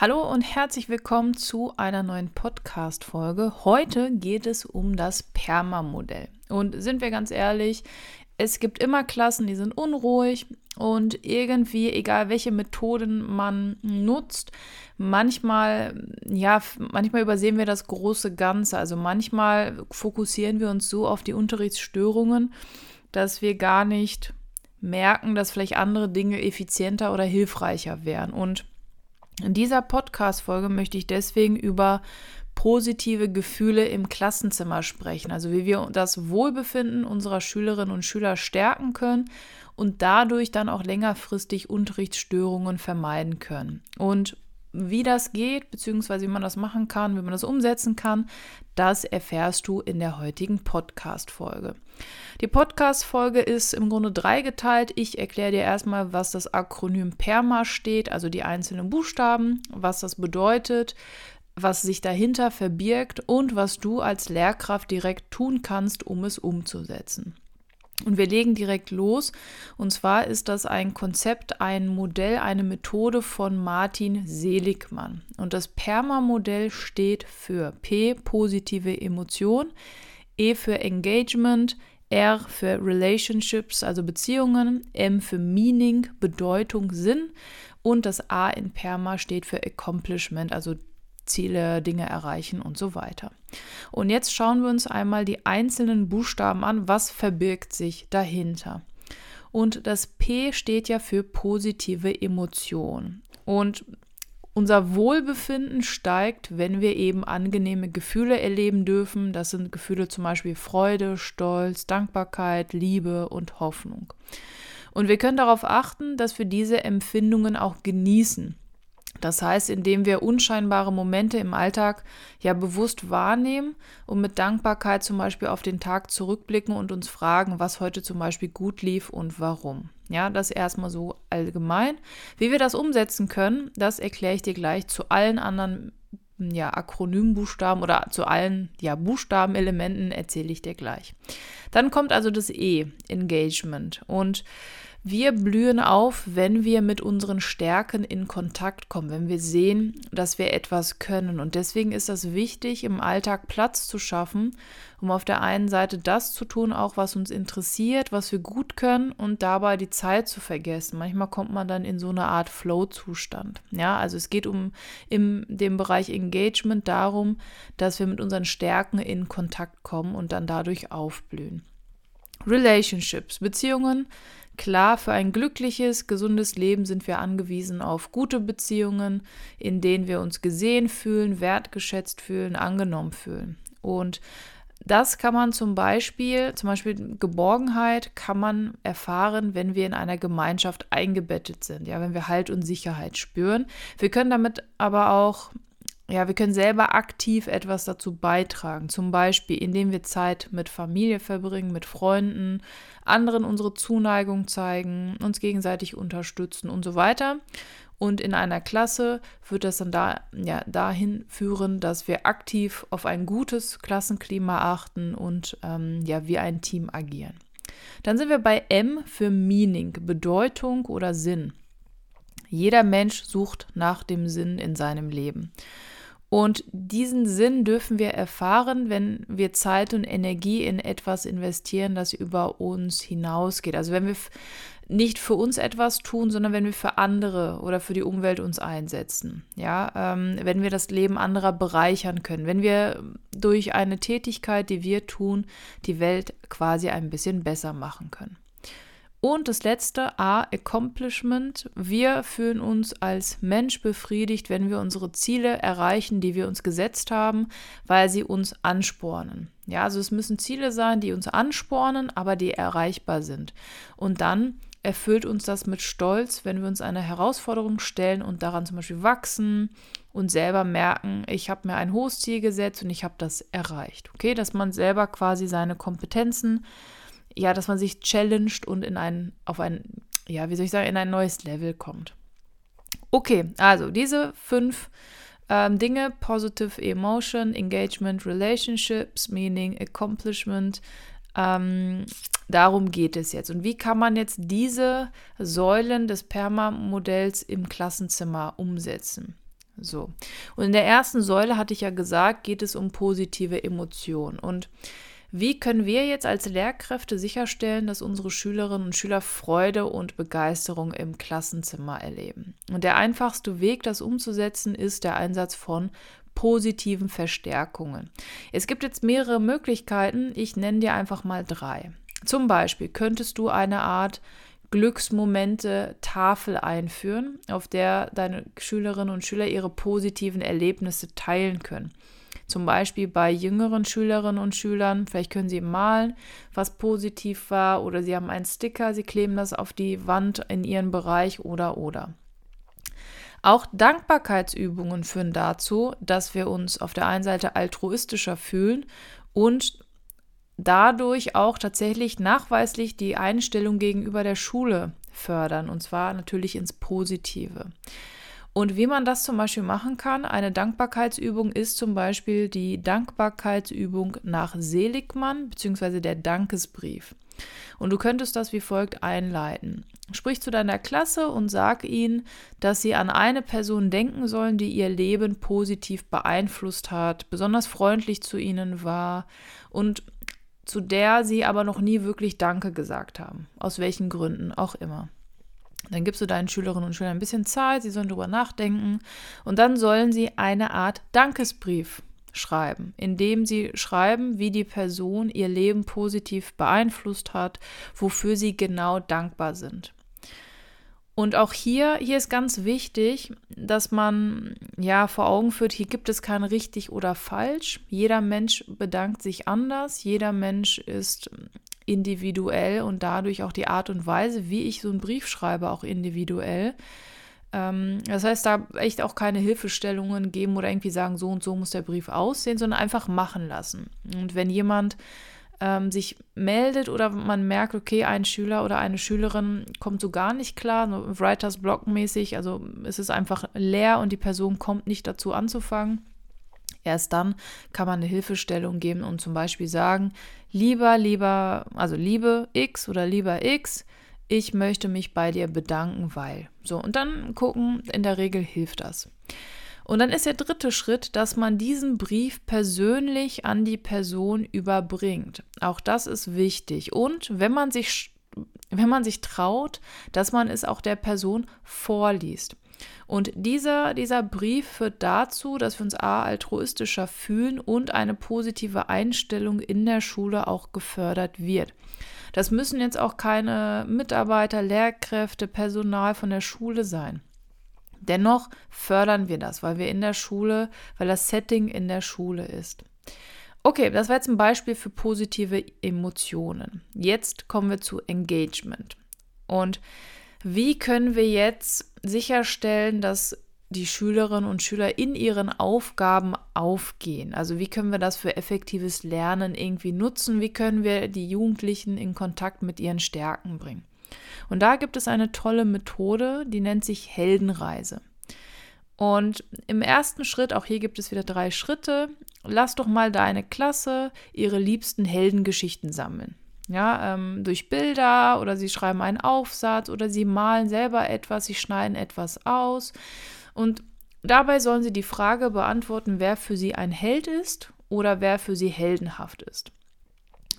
Hallo und herzlich willkommen zu einer neuen Podcast-Folge. Heute geht es um das Perma-Modell. Und sind wir ganz ehrlich, es gibt immer Klassen, die sind unruhig und irgendwie, egal welche Methoden man nutzt, manchmal, ja, manchmal übersehen wir das große Ganze. Also manchmal fokussieren wir uns so auf die Unterrichtsstörungen, dass wir gar nicht merken, dass vielleicht andere Dinge effizienter oder hilfreicher wären. Und in dieser Podcast-Folge möchte ich deswegen über positive Gefühle im Klassenzimmer sprechen, also wie wir das Wohlbefinden unserer Schülerinnen und Schüler stärken können und dadurch dann auch längerfristig Unterrichtsstörungen vermeiden können. Und wie das geht, beziehungsweise wie man das machen kann, wie man das umsetzen kann, das erfährst du in der heutigen Podcast-Folge. Die Podcast-Folge ist im Grunde dreigeteilt. Ich erkläre dir erstmal, was das Akronym PERMA steht, also die einzelnen Buchstaben, was das bedeutet, was sich dahinter verbirgt und was du als Lehrkraft direkt tun kannst, um es umzusetzen. Und wir legen direkt los. Und zwar ist das ein Konzept, ein Modell, eine Methode von Martin Seligmann. Und das PERMA-Modell steht für P, positive Emotion, E für Engagement, R für Relationships, also Beziehungen, M für Meaning, Bedeutung, Sinn und das A in PERMA steht für Accomplishment, also Ziele, Dinge erreichen und so weiter. Und jetzt schauen wir uns einmal die einzelnen Buchstaben an, was verbirgt sich dahinter. Und das P steht ja für positive Emotion. Und unser Wohlbefinden steigt, wenn wir eben angenehme Gefühle erleben dürfen. Das sind Gefühle zum Beispiel Freude, Stolz, Dankbarkeit, Liebe und Hoffnung. Und wir können darauf achten, dass wir diese Empfindungen auch genießen. Das heißt, indem wir unscheinbare Momente im Alltag ja bewusst wahrnehmen und mit Dankbarkeit zum Beispiel auf den Tag zurückblicken und uns fragen, was heute zum Beispiel gut lief und warum. Ja, das erstmal so allgemein. Wie wir das umsetzen können, das erkläre ich dir gleich zu allen anderen ja, Akronymbuchstaben oder zu allen ja, Buchstabenelementen erzähle ich dir gleich. Dann kommt also das E, Engagement. Und wir blühen auf, wenn wir mit unseren Stärken in Kontakt kommen, wenn wir sehen, dass wir etwas können. Und deswegen ist es wichtig, im Alltag Platz zu schaffen, um auf der einen Seite das zu tun, auch was uns interessiert, was wir gut können und dabei die Zeit zu vergessen. Manchmal kommt man dann in so eine Art Flow-Zustand. Ja, also es geht um in dem Bereich Engagement darum, dass wir mit unseren Stärken in Kontakt kommen und dann dadurch aufblühen. Relationships, Beziehungen Klar, für ein glückliches, gesundes Leben sind wir angewiesen auf gute Beziehungen, in denen wir uns gesehen fühlen, wertgeschätzt fühlen, angenommen fühlen. Und das kann man zum Beispiel, zum Beispiel Geborgenheit kann man erfahren, wenn wir in einer Gemeinschaft eingebettet sind, ja, wenn wir Halt und Sicherheit spüren. Wir können damit aber auch ja, wir können selber aktiv etwas dazu beitragen. Zum Beispiel, indem wir Zeit mit Familie verbringen, mit Freunden, anderen unsere Zuneigung zeigen, uns gegenseitig unterstützen und so weiter. Und in einer Klasse wird das dann da, ja, dahin führen, dass wir aktiv auf ein gutes Klassenklima achten und ähm, ja, wie ein Team agieren. Dann sind wir bei M für Meaning, Bedeutung oder Sinn. Jeder Mensch sucht nach dem Sinn in seinem Leben. Und diesen Sinn dürfen wir erfahren, wenn wir Zeit und Energie in etwas investieren, das über uns hinausgeht. Also wenn wir nicht für uns etwas tun, sondern wenn wir für andere oder für die Umwelt uns einsetzen. Ja, ähm, wenn wir das Leben anderer bereichern können, wenn wir durch eine Tätigkeit, die wir tun, die Welt quasi ein bisschen besser machen können. Und das letzte, A, Accomplishment. Wir fühlen uns als Mensch befriedigt, wenn wir unsere Ziele erreichen, die wir uns gesetzt haben, weil sie uns anspornen. Ja, also es müssen Ziele sein, die uns anspornen, aber die erreichbar sind. Und dann erfüllt uns das mit Stolz, wenn wir uns einer Herausforderung stellen und daran zum Beispiel wachsen und selber merken, ich habe mir ein hohes Ziel gesetzt und ich habe das erreicht. Okay, dass man selber quasi seine Kompetenzen, ja, dass man sich challenged und in ein, auf ein, ja, wie soll ich sagen, in ein neues Level kommt. Okay, also diese fünf ähm, Dinge, Positive Emotion, Engagement, Relationships, Meaning, Accomplishment, ähm, darum geht es jetzt. Und wie kann man jetzt diese Säulen des Perma-Modells im Klassenzimmer umsetzen? So. Und in der ersten Säule hatte ich ja gesagt, geht es um positive Emotionen. Und wie können wir jetzt als Lehrkräfte sicherstellen, dass unsere Schülerinnen und Schüler Freude und Begeisterung im Klassenzimmer erleben? Und der einfachste Weg, das umzusetzen, ist der Einsatz von positiven Verstärkungen. Es gibt jetzt mehrere Möglichkeiten, ich nenne dir einfach mal drei. Zum Beispiel könntest du eine Art Glücksmomente Tafel einführen, auf der deine Schülerinnen und Schüler ihre positiven Erlebnisse teilen können. Zum Beispiel bei jüngeren Schülerinnen und Schülern, vielleicht können sie malen, was positiv war, oder sie haben einen Sticker, sie kleben das auf die Wand in ihren Bereich oder oder. Auch Dankbarkeitsübungen führen dazu, dass wir uns auf der einen Seite altruistischer fühlen und dadurch auch tatsächlich nachweislich die Einstellung gegenüber der Schule fördern, und zwar natürlich ins Positive. Und wie man das zum Beispiel machen kann, eine Dankbarkeitsübung ist zum Beispiel die Dankbarkeitsübung nach Seligmann bzw. der Dankesbrief. Und du könntest das wie folgt einleiten. Sprich zu deiner Klasse und sag ihnen, dass sie an eine Person denken sollen, die ihr Leben positiv beeinflusst hat, besonders freundlich zu ihnen war und zu der sie aber noch nie wirklich Danke gesagt haben. Aus welchen Gründen auch immer. Dann gibst du deinen Schülerinnen und Schülern ein bisschen Zeit, sie sollen darüber nachdenken und dann sollen sie eine Art Dankesbrief schreiben, indem sie schreiben, wie die Person ihr Leben positiv beeinflusst hat, wofür sie genau dankbar sind. Und auch hier, hier ist ganz wichtig, dass man ja vor Augen führt, hier gibt es kein richtig oder falsch. Jeder Mensch bedankt sich anders, jeder Mensch ist individuell und dadurch auch die Art und Weise, wie ich so einen Brief schreibe, auch individuell. Ähm, das heißt, da echt auch keine Hilfestellungen geben oder irgendwie sagen, so und so muss der Brief aussehen, sondern einfach machen lassen. Und wenn jemand ähm, sich meldet oder man merkt, okay, ein Schüler oder eine Schülerin kommt so gar nicht klar, so Writers Block mäßig, also es ist einfach leer und die Person kommt nicht dazu anzufangen, Erst dann kann man eine Hilfestellung geben und zum Beispiel sagen, lieber, lieber, also liebe X oder lieber X, ich möchte mich bei dir bedanken, weil. So, und dann gucken, in der Regel hilft das. Und dann ist der dritte Schritt, dass man diesen Brief persönlich an die Person überbringt. Auch das ist wichtig. Und wenn man sich, wenn man sich traut, dass man es auch der Person vorliest. Und dieser, dieser Brief führt dazu, dass wir uns A altruistischer fühlen und eine positive Einstellung in der Schule auch gefördert wird. Das müssen jetzt auch keine Mitarbeiter, Lehrkräfte, Personal von der Schule sein. Dennoch fördern wir das, weil wir in der Schule, weil das Setting in der Schule ist. Okay, das war jetzt ein Beispiel für positive Emotionen. Jetzt kommen wir zu Engagement. Und wie können wir jetzt sicherstellen, dass die Schülerinnen und Schüler in ihren Aufgaben aufgehen? Also wie können wir das für effektives Lernen irgendwie nutzen? Wie können wir die Jugendlichen in Kontakt mit ihren Stärken bringen? Und da gibt es eine tolle Methode, die nennt sich Heldenreise. Und im ersten Schritt, auch hier gibt es wieder drei Schritte, lass doch mal deine Klasse ihre liebsten Heldengeschichten sammeln. Ja, ähm, durch Bilder oder sie schreiben einen Aufsatz oder sie malen selber etwas, sie schneiden etwas aus. Und dabei sollen sie die Frage beantworten, wer für sie ein Held ist oder wer für sie heldenhaft ist.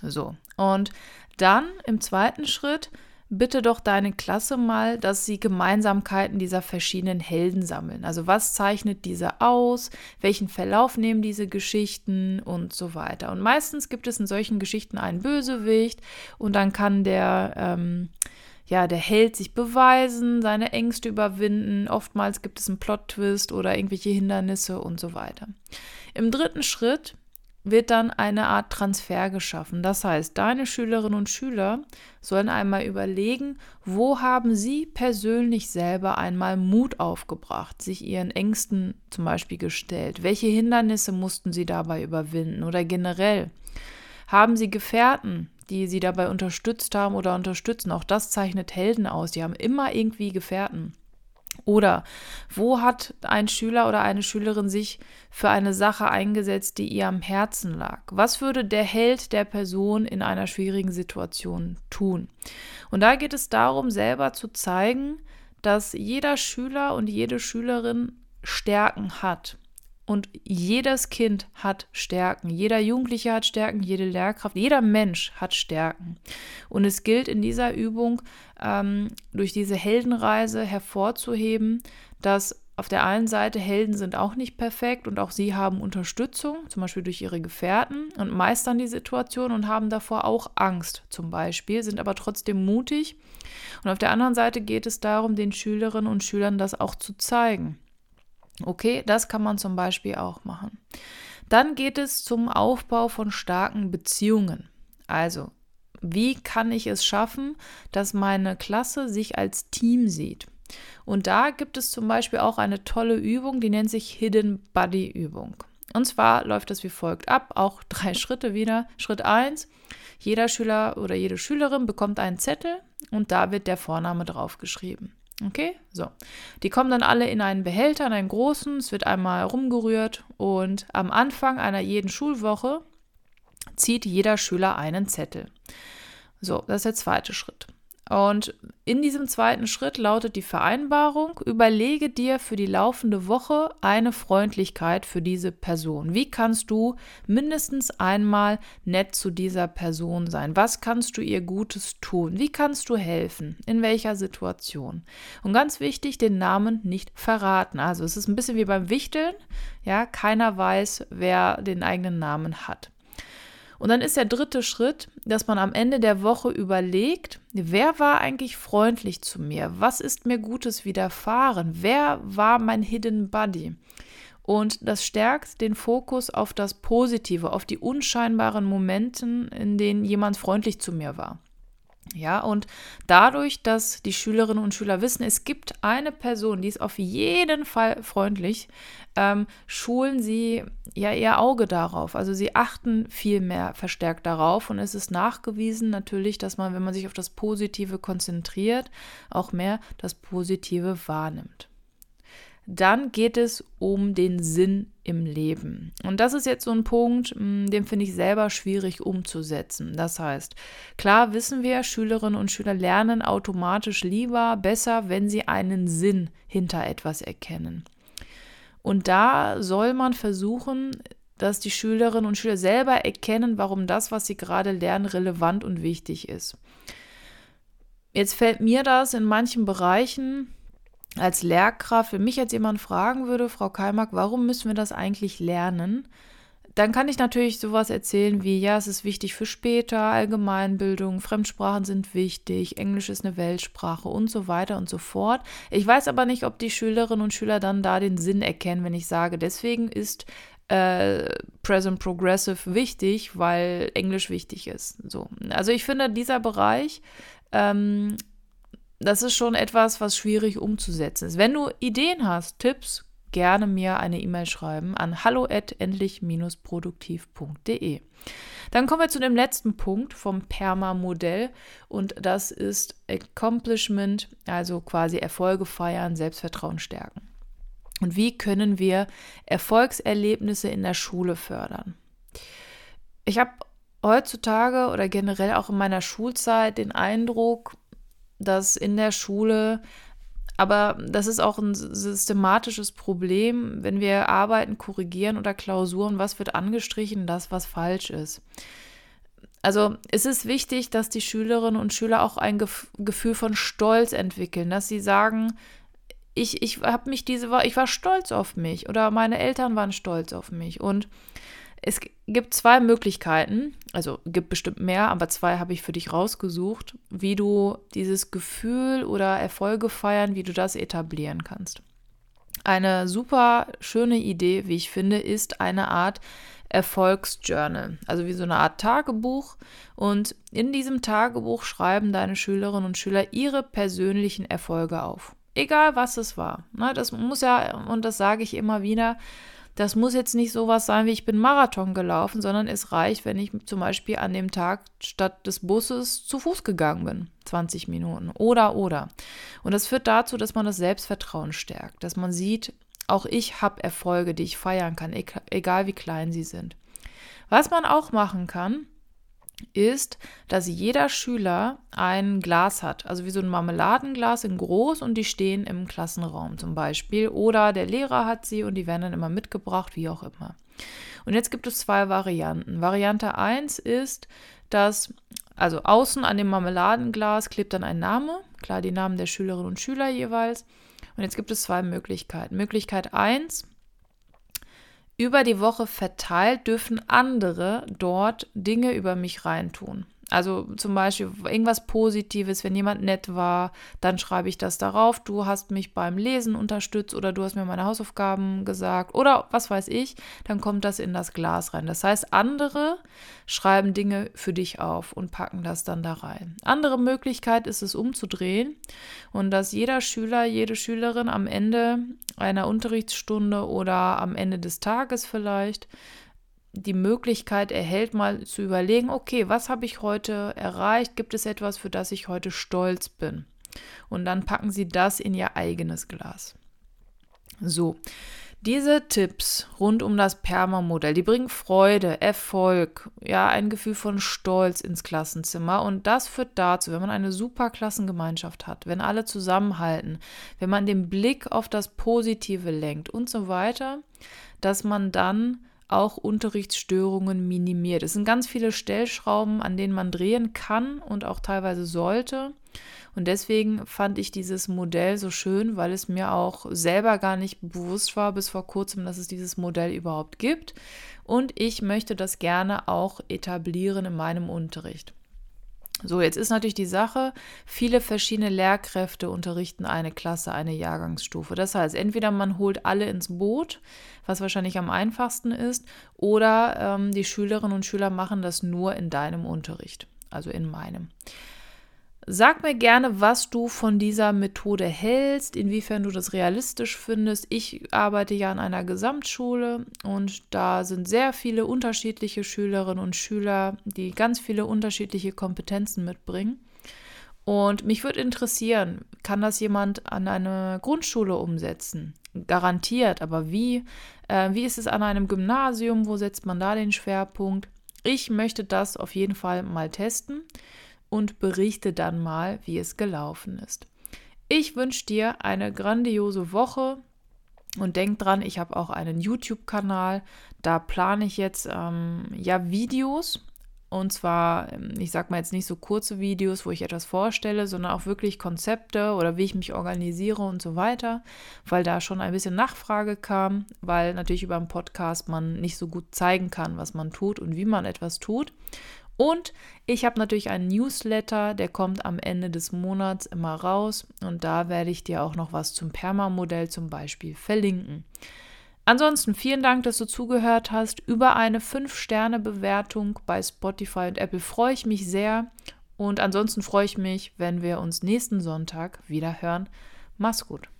So, und dann im zweiten Schritt bitte doch deine Klasse mal, dass sie Gemeinsamkeiten dieser verschiedenen Helden sammeln. Also was zeichnet diese aus, welchen Verlauf nehmen diese Geschichten und so weiter. Und meistens gibt es in solchen Geschichten einen Bösewicht und dann kann der, ähm, ja, der Held sich beweisen, seine Ängste überwinden. Oftmals gibt es einen Plot-Twist oder irgendwelche Hindernisse und so weiter. Im dritten Schritt wird dann eine Art Transfer geschaffen. Das heißt, deine Schülerinnen und Schüler sollen einmal überlegen, wo haben sie persönlich selber einmal Mut aufgebracht, sich ihren Ängsten zum Beispiel gestellt. Welche Hindernisse mussten sie dabei überwinden oder generell? Haben sie Gefährten, die sie dabei unterstützt haben oder unterstützen? Auch das zeichnet Helden aus. Die haben immer irgendwie Gefährten. Oder wo hat ein Schüler oder eine Schülerin sich für eine Sache eingesetzt, die ihr am Herzen lag? Was würde der Held der Person in einer schwierigen Situation tun? Und da geht es darum, selber zu zeigen, dass jeder Schüler und jede Schülerin Stärken hat. Und jedes Kind hat Stärken, jeder Jugendliche hat Stärken, jede Lehrkraft, jeder Mensch hat Stärken. Und es gilt in dieser Übung ähm, durch diese Heldenreise hervorzuheben, dass auf der einen Seite Helden sind auch nicht perfekt und auch sie haben Unterstützung, zum Beispiel durch ihre Gefährten und meistern die Situation und haben davor auch Angst zum Beispiel, sind aber trotzdem mutig. Und auf der anderen Seite geht es darum, den Schülerinnen und Schülern das auch zu zeigen. Okay, das kann man zum Beispiel auch machen. Dann geht es zum Aufbau von starken Beziehungen. Also, wie kann ich es schaffen, dass meine Klasse sich als Team sieht? Und da gibt es zum Beispiel auch eine tolle Übung, die nennt sich Hidden Buddy Übung. Und zwar läuft das wie folgt ab, auch drei Schritte wieder. Schritt 1, jeder Schüler oder jede Schülerin bekommt einen Zettel und da wird der Vorname drauf geschrieben. Okay, so. Die kommen dann alle in einen Behälter, in einen großen. Es wird einmal rumgerührt und am Anfang einer jeden Schulwoche zieht jeder Schüler einen Zettel. So, das ist der zweite Schritt. Und in diesem zweiten Schritt lautet die Vereinbarung, überlege dir für die laufende Woche eine Freundlichkeit für diese Person. Wie kannst du mindestens einmal nett zu dieser Person sein? Was kannst du ihr Gutes tun? Wie kannst du helfen? In welcher Situation? Und ganz wichtig, den Namen nicht verraten. Also es ist ein bisschen wie beim Wichteln. Ja, keiner weiß, wer den eigenen Namen hat. Und dann ist der dritte Schritt, dass man am Ende der Woche überlegt, wer war eigentlich freundlich zu mir? Was ist mir Gutes widerfahren? Wer war mein Hidden Buddy? Und das stärkt den Fokus auf das Positive, auf die unscheinbaren Momenten, in denen jemand freundlich zu mir war. Ja, und dadurch, dass die Schülerinnen und Schüler wissen, es gibt eine Person, die ist auf jeden Fall freundlich, ähm, schulen sie ja ihr Auge darauf. Also sie achten viel mehr verstärkt darauf und es ist nachgewiesen natürlich, dass man, wenn man sich auf das Positive konzentriert, auch mehr das Positive wahrnimmt. Dann geht es um den Sinn im Leben. Und das ist jetzt so ein Punkt, mm, den finde ich selber schwierig umzusetzen. Das heißt, klar wissen wir, Schülerinnen und Schüler lernen automatisch lieber, besser, wenn sie einen Sinn hinter etwas erkennen. Und da soll man versuchen, dass die Schülerinnen und Schüler selber erkennen, warum das, was sie gerade lernen, relevant und wichtig ist. Jetzt fällt mir das in manchen Bereichen als Lehrkraft, wenn mich jetzt jemand fragen würde, Frau Keimack, warum müssen wir das eigentlich lernen? Dann kann ich natürlich sowas erzählen wie, ja, es ist wichtig für später, Allgemeinbildung, Fremdsprachen sind wichtig, Englisch ist eine Weltsprache und so weiter und so fort. Ich weiß aber nicht, ob die Schülerinnen und Schüler dann da den Sinn erkennen, wenn ich sage, deswegen ist äh, Present Progressive wichtig, weil Englisch wichtig ist. So. Also ich finde, dieser Bereich ähm, das ist schon etwas, was schwierig umzusetzen ist. Wenn du Ideen hast, Tipps, gerne mir eine E-Mail schreiben an hallo@endlich-produktiv.de. Dann kommen wir zu dem letzten Punkt vom Perma-Modell und das ist Accomplishment, also quasi Erfolge feiern, Selbstvertrauen stärken. Und wie können wir Erfolgserlebnisse in der Schule fördern? Ich habe heutzutage oder generell auch in meiner Schulzeit den Eindruck, dass in der Schule, aber das ist auch ein systematisches Problem, wenn wir Arbeiten korrigieren oder Klausuren, was wird angestrichen, das, was falsch ist. Also es ist wichtig, dass die Schülerinnen und Schüler auch ein Gefühl von Stolz entwickeln, dass sie sagen, ich, ich habe mich diese ich war stolz auf mich oder meine Eltern waren stolz auf mich und es gibt zwei Möglichkeiten, also gibt bestimmt mehr, aber zwei habe ich für dich rausgesucht, wie du dieses Gefühl oder Erfolge feiern, wie du das etablieren kannst. Eine super schöne Idee, wie ich finde, ist eine Art Erfolgsjournal, also wie so eine Art Tagebuch. Und in diesem Tagebuch schreiben deine Schülerinnen und Schüler ihre persönlichen Erfolge auf. Egal was es war. Ne, das muss ja, und das sage ich immer wieder, das muss jetzt nicht sowas sein wie ich bin Marathon gelaufen, sondern es reicht, wenn ich zum Beispiel an dem Tag statt des Busses zu Fuß gegangen bin. 20 Minuten. Oder, oder. Und das führt dazu, dass man das Selbstvertrauen stärkt, dass man sieht, auch ich habe Erfolge, die ich feiern kann, egal wie klein sie sind. Was man auch machen kann, ist, dass jeder Schüler ein Glas hat, also wie so ein Marmeladenglas in groß und die stehen im Klassenraum zum Beispiel. Oder der Lehrer hat sie und die werden dann immer mitgebracht, wie auch immer. Und jetzt gibt es zwei Varianten. Variante 1 ist, dass also außen an dem Marmeladenglas klebt dann ein Name, klar die Namen der Schülerinnen und Schüler jeweils. Und jetzt gibt es zwei Möglichkeiten. Möglichkeit 1 über die Woche verteilt dürfen andere dort Dinge über mich reintun. Also zum Beispiel irgendwas Positives, wenn jemand nett war, dann schreibe ich das darauf. Du hast mich beim Lesen unterstützt oder du hast mir meine Hausaufgaben gesagt oder was weiß ich, dann kommt das in das Glas rein. Das heißt, andere schreiben Dinge für dich auf und packen das dann da rein. Andere Möglichkeit ist es umzudrehen und dass jeder Schüler, jede Schülerin am Ende einer Unterrichtsstunde oder am Ende des Tages vielleicht die Möglichkeit erhält, mal zu überlegen, okay, was habe ich heute erreicht? Gibt es etwas, für das ich heute stolz bin? Und dann packen Sie das in Ihr eigenes Glas. So, diese Tipps rund um das Perma-Modell, die bringen Freude, Erfolg, ja, ein Gefühl von Stolz ins Klassenzimmer. Und das führt dazu, wenn man eine super Klassengemeinschaft hat, wenn alle zusammenhalten, wenn man den Blick auf das Positive lenkt und so weiter, dass man dann auch Unterrichtsstörungen minimiert. Es sind ganz viele Stellschrauben, an denen man drehen kann und auch teilweise sollte. Und deswegen fand ich dieses Modell so schön, weil es mir auch selber gar nicht bewusst war bis vor kurzem, dass es dieses Modell überhaupt gibt. Und ich möchte das gerne auch etablieren in meinem Unterricht. So, jetzt ist natürlich die Sache, viele verschiedene Lehrkräfte unterrichten eine Klasse, eine Jahrgangsstufe. Das heißt, entweder man holt alle ins Boot, was wahrscheinlich am einfachsten ist, oder ähm, die Schülerinnen und Schüler machen das nur in deinem Unterricht, also in meinem. Sag mir gerne, was du von dieser Methode hältst, inwiefern du das realistisch findest. Ich arbeite ja an einer Gesamtschule und da sind sehr viele unterschiedliche Schülerinnen und Schüler, die ganz viele unterschiedliche Kompetenzen mitbringen. Und mich würde interessieren, kann das jemand an eine Grundschule umsetzen? Garantiert, aber wie? Äh, wie ist es an einem Gymnasium? Wo setzt man da den Schwerpunkt? Ich möchte das auf jeden Fall mal testen und berichte dann mal, wie es gelaufen ist. Ich wünsche dir eine grandiose Woche und denk dran, ich habe auch einen YouTube-Kanal. Da plane ich jetzt ähm, ja Videos. Und zwar, ähm, ich sag mal jetzt nicht so kurze Videos, wo ich etwas vorstelle, sondern auch wirklich Konzepte oder wie ich mich organisiere und so weiter, weil da schon ein bisschen Nachfrage kam, weil natürlich über einen Podcast man nicht so gut zeigen kann, was man tut und wie man etwas tut. Und ich habe natürlich einen Newsletter, der kommt am Ende des Monats immer raus und da werde ich dir auch noch was zum Perma-Modell zum Beispiel verlinken. Ansonsten vielen Dank, dass du zugehört hast. Über eine 5-Sterne-Bewertung bei Spotify und Apple freue ich mich sehr. Und ansonsten freue ich mich, wenn wir uns nächsten Sonntag wieder hören. Mach's gut.